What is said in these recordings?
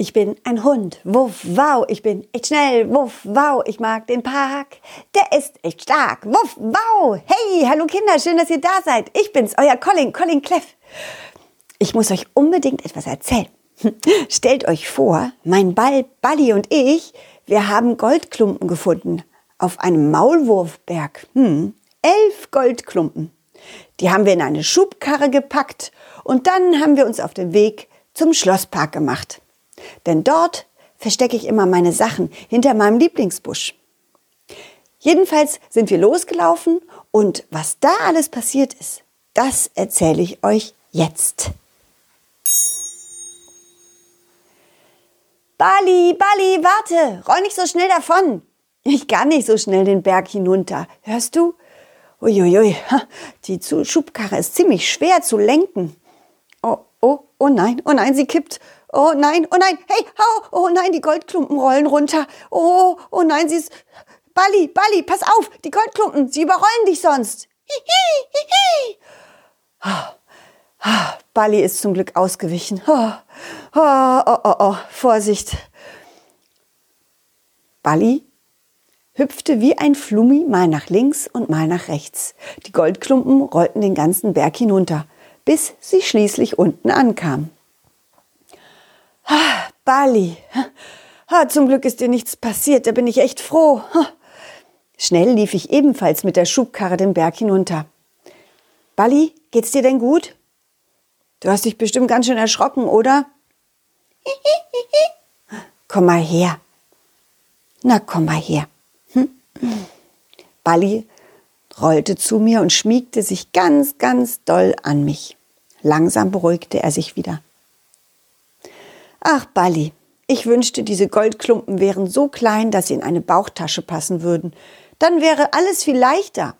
Ich bin ein Hund, wuff, wow, ich bin echt schnell, wuff, wow, ich mag den Park, der ist echt stark, wuff, wow. Hey, hallo Kinder, schön, dass ihr da seid. Ich bin's, euer Colin, Colin Cleff. Ich muss euch unbedingt etwas erzählen. Stellt euch vor, mein Ball, Balli und ich, wir haben Goldklumpen gefunden auf einem Maulwurfberg. Hm, elf Goldklumpen. Die haben wir in eine Schubkarre gepackt und dann haben wir uns auf den Weg zum Schlosspark gemacht. Denn dort verstecke ich immer meine Sachen hinter meinem Lieblingsbusch. Jedenfalls sind wir losgelaufen und was da alles passiert ist, das erzähle ich euch jetzt. Bali, Bali, warte, roll nicht so schnell davon. Ich kann nicht so schnell den Berg hinunter. Hörst du? Uiuiui, die Schubkarre ist ziemlich schwer zu lenken. Oh, oh, oh nein, oh nein, sie kippt. Oh nein, oh nein, hey, hau, oh nein, die Goldklumpen rollen runter. Oh, oh nein, sie ist. Balli, Balli, pass auf, die Goldklumpen, sie überrollen dich sonst. Hihi, hihi. Oh, oh, Balli ist zum Glück ausgewichen. Oh, oh, oh, oh, oh, Vorsicht. Balli hüpfte wie ein Flummi mal nach links und mal nach rechts. Die Goldklumpen rollten den ganzen Berg hinunter, bis sie schließlich unten ankamen. Ah, Bali, zum Glück ist dir nichts passiert, da bin ich echt froh. Schnell lief ich ebenfalls mit der Schubkarre den Berg hinunter. Bali, geht's dir denn gut? Du hast dich bestimmt ganz schön erschrocken, oder? komm mal her. Na, komm mal her. Hm? Bali rollte zu mir und schmiegte sich ganz, ganz doll an mich. Langsam beruhigte er sich wieder. Ach, Balli, ich wünschte, diese Goldklumpen wären so klein, dass sie in eine Bauchtasche passen würden. Dann wäre alles viel leichter.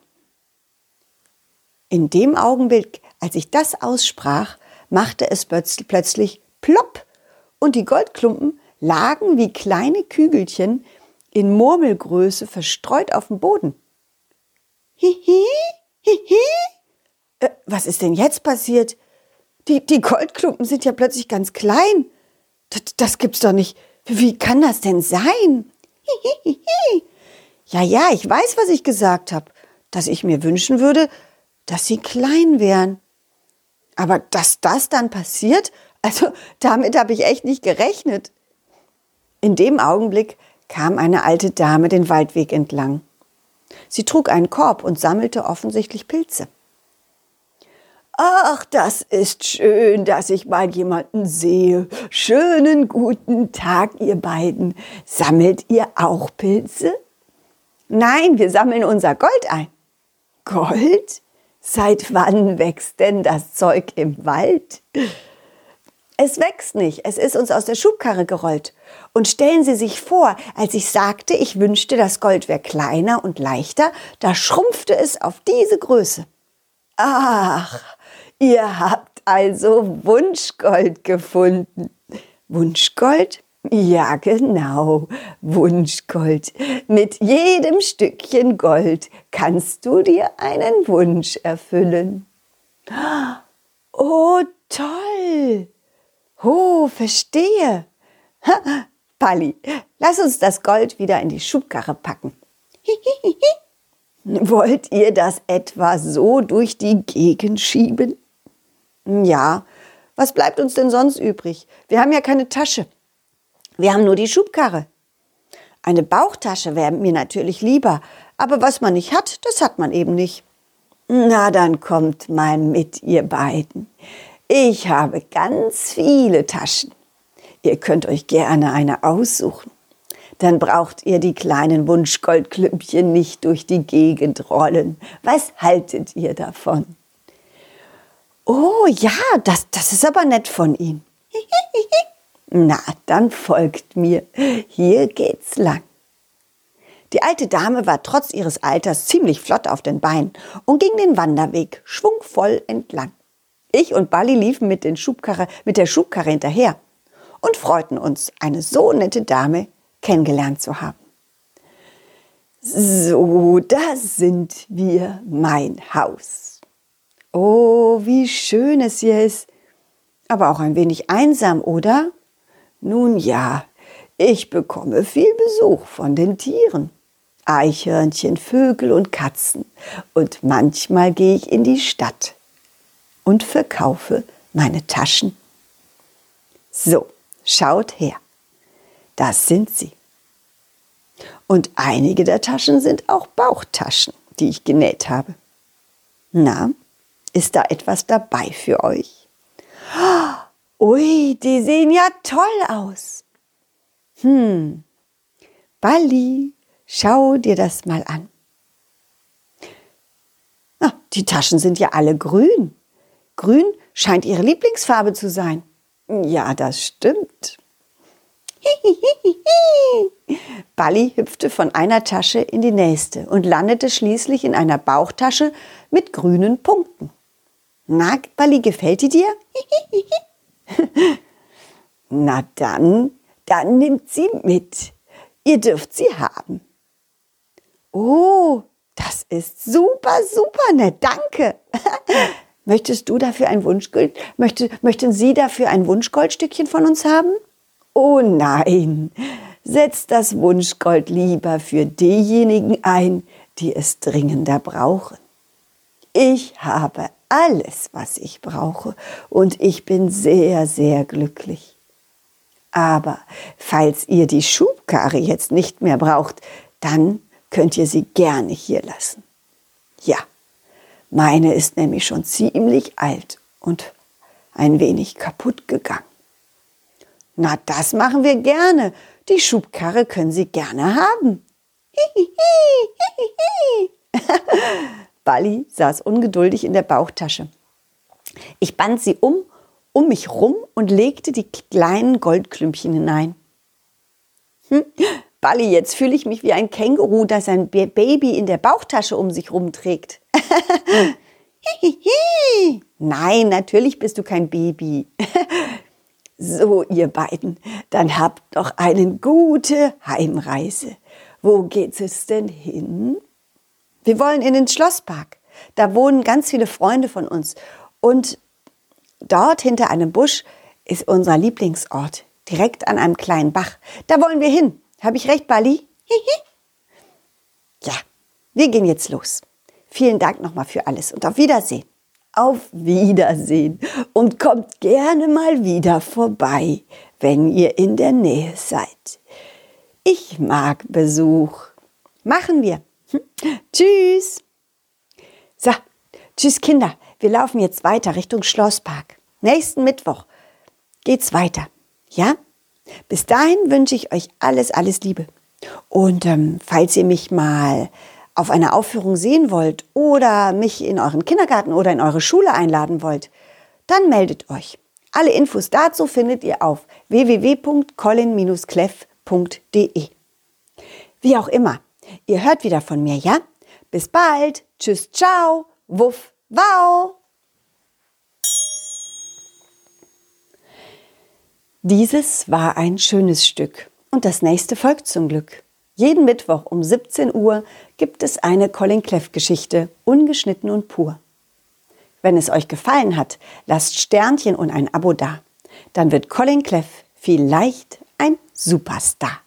In dem Augenblick, als ich das aussprach, machte es plötzlich plopp und die Goldklumpen lagen wie kleine Kügelchen in Murmelgröße verstreut auf dem Boden. Hihi, hihi. Äh, was ist denn jetzt passiert? Die, die Goldklumpen sind ja plötzlich ganz klein. Das, das gibt's doch nicht. Wie kann das denn sein? Ja, ja, ich weiß, was ich gesagt habe. Dass ich mir wünschen würde, dass sie klein wären. Aber dass das dann passiert, also damit habe ich echt nicht gerechnet. In dem Augenblick kam eine alte Dame den Waldweg entlang. Sie trug einen Korb und sammelte offensichtlich Pilze. Ach, das ist schön, dass ich mal jemanden sehe. Schönen guten Tag, ihr beiden. Sammelt ihr auch Pilze? Nein, wir sammeln unser Gold ein. Gold? Seit wann wächst denn das Zeug im Wald? Es wächst nicht, es ist uns aus der Schubkarre gerollt. Und stellen Sie sich vor, als ich sagte, ich wünschte, das Gold wäre kleiner und leichter, da schrumpfte es auf diese Größe. Ach, Ihr habt also Wunschgold gefunden. Wunschgold? Ja, genau, Wunschgold. Mit jedem Stückchen Gold kannst du dir einen Wunsch erfüllen. Oh, toll. Oh, verstehe. Ha, Palli, lass uns das Gold wieder in die Schubkarre packen. Wollt ihr das etwa so durch die Gegend schieben? Ja, was bleibt uns denn sonst übrig? Wir haben ja keine Tasche. Wir haben nur die Schubkarre. Eine Bauchtasche wäre mir natürlich lieber, aber was man nicht hat, das hat man eben nicht. Na, dann kommt mal mit, ihr beiden. Ich habe ganz viele Taschen. Ihr könnt euch gerne eine aussuchen. Dann braucht ihr die kleinen Wunschgoldklümpchen nicht durch die Gegend rollen. Was haltet ihr davon? Oh ja, das, das ist aber nett von Ihnen. Na, dann folgt mir. Hier geht's lang. Die alte Dame war trotz ihres Alters ziemlich flott auf den Beinen und ging den Wanderweg schwungvoll entlang. Ich und Bali liefen mit, mit der Schubkarre hinterher und freuten uns, eine so nette Dame kennengelernt zu haben. So, da sind wir, mein Haus. Oh, wie schön es hier ist. Aber auch ein wenig einsam, oder? Nun ja, ich bekomme viel Besuch von den Tieren. Eichhörnchen, Vögel und Katzen. Und manchmal gehe ich in die Stadt und verkaufe meine Taschen. So, schaut her. Das sind sie. Und einige der Taschen sind auch Bauchtaschen, die ich genäht habe. Na, ist da etwas dabei für euch? Ui, die sehen ja toll aus. Hm, Balli, schau dir das mal an. Ah, die Taschen sind ja alle grün. Grün scheint ihre Lieblingsfarbe zu sein. Ja, das stimmt. Balli hüpfte von einer Tasche in die nächste und landete schließlich in einer Bauchtasche mit grünen Punkten. Na, Balli, gefällt die dir? Na dann, dann nimmt sie mit. Ihr dürft sie haben. Oh, das ist super, super nett. Danke. Möchtest du dafür ein Wunschgold? Möchte, möchten Sie dafür ein Wunschgoldstückchen von uns haben? Oh nein, setzt das Wunschgold lieber für diejenigen ein, die es dringender brauchen. Ich habe alles, was ich brauche und ich bin sehr, sehr glücklich. Aber falls ihr die Schubkarre jetzt nicht mehr braucht, dann könnt ihr sie gerne hier lassen. Ja, meine ist nämlich schon ziemlich alt und ein wenig kaputt gegangen. Na, das machen wir gerne. Die Schubkarre können Sie gerne haben. Balli saß ungeduldig in der Bauchtasche. Ich band sie um, um mich rum und legte die kleinen Goldklümpchen hinein. Hm? Balli, jetzt fühle ich mich wie ein Känguru, das ein Baby in der Bauchtasche um sich rumträgt. Nein, natürlich bist du kein Baby. so, ihr beiden, dann habt noch eine gute Heimreise. Wo geht es denn hin? Wir wollen in den Schlosspark. Da wohnen ganz viele Freunde von uns. Und dort hinter einem Busch ist unser Lieblingsort, direkt an einem kleinen Bach. Da wollen wir hin. Habe ich recht, Bali? ja, wir gehen jetzt los. Vielen Dank nochmal für alles und auf Wiedersehen. Auf Wiedersehen und kommt gerne mal wieder vorbei, wenn ihr in der Nähe seid. Ich mag Besuch. Machen wir. Tschüss. So, tschüss Kinder. Wir laufen jetzt weiter Richtung Schlosspark. Nächsten Mittwoch geht's weiter. Ja? Bis dahin wünsche ich euch alles, alles Liebe. Und ähm, falls ihr mich mal auf einer Aufführung sehen wollt oder mich in euren Kindergarten oder in eure Schule einladen wollt, dann meldet euch. Alle Infos dazu findet ihr auf www.colin-cleff.de. Wie auch immer, ihr hört wieder von mir, ja? Bis bald. Tschüss, ciao. Wuff, wow. Dieses war ein schönes Stück und das nächste folgt zum Glück. Jeden Mittwoch um 17 Uhr gibt es eine Colin Cleff Geschichte, ungeschnitten und pur. Wenn es euch gefallen hat, lasst Sternchen und ein Abo da. Dann wird Colin Cleff vielleicht ein Superstar.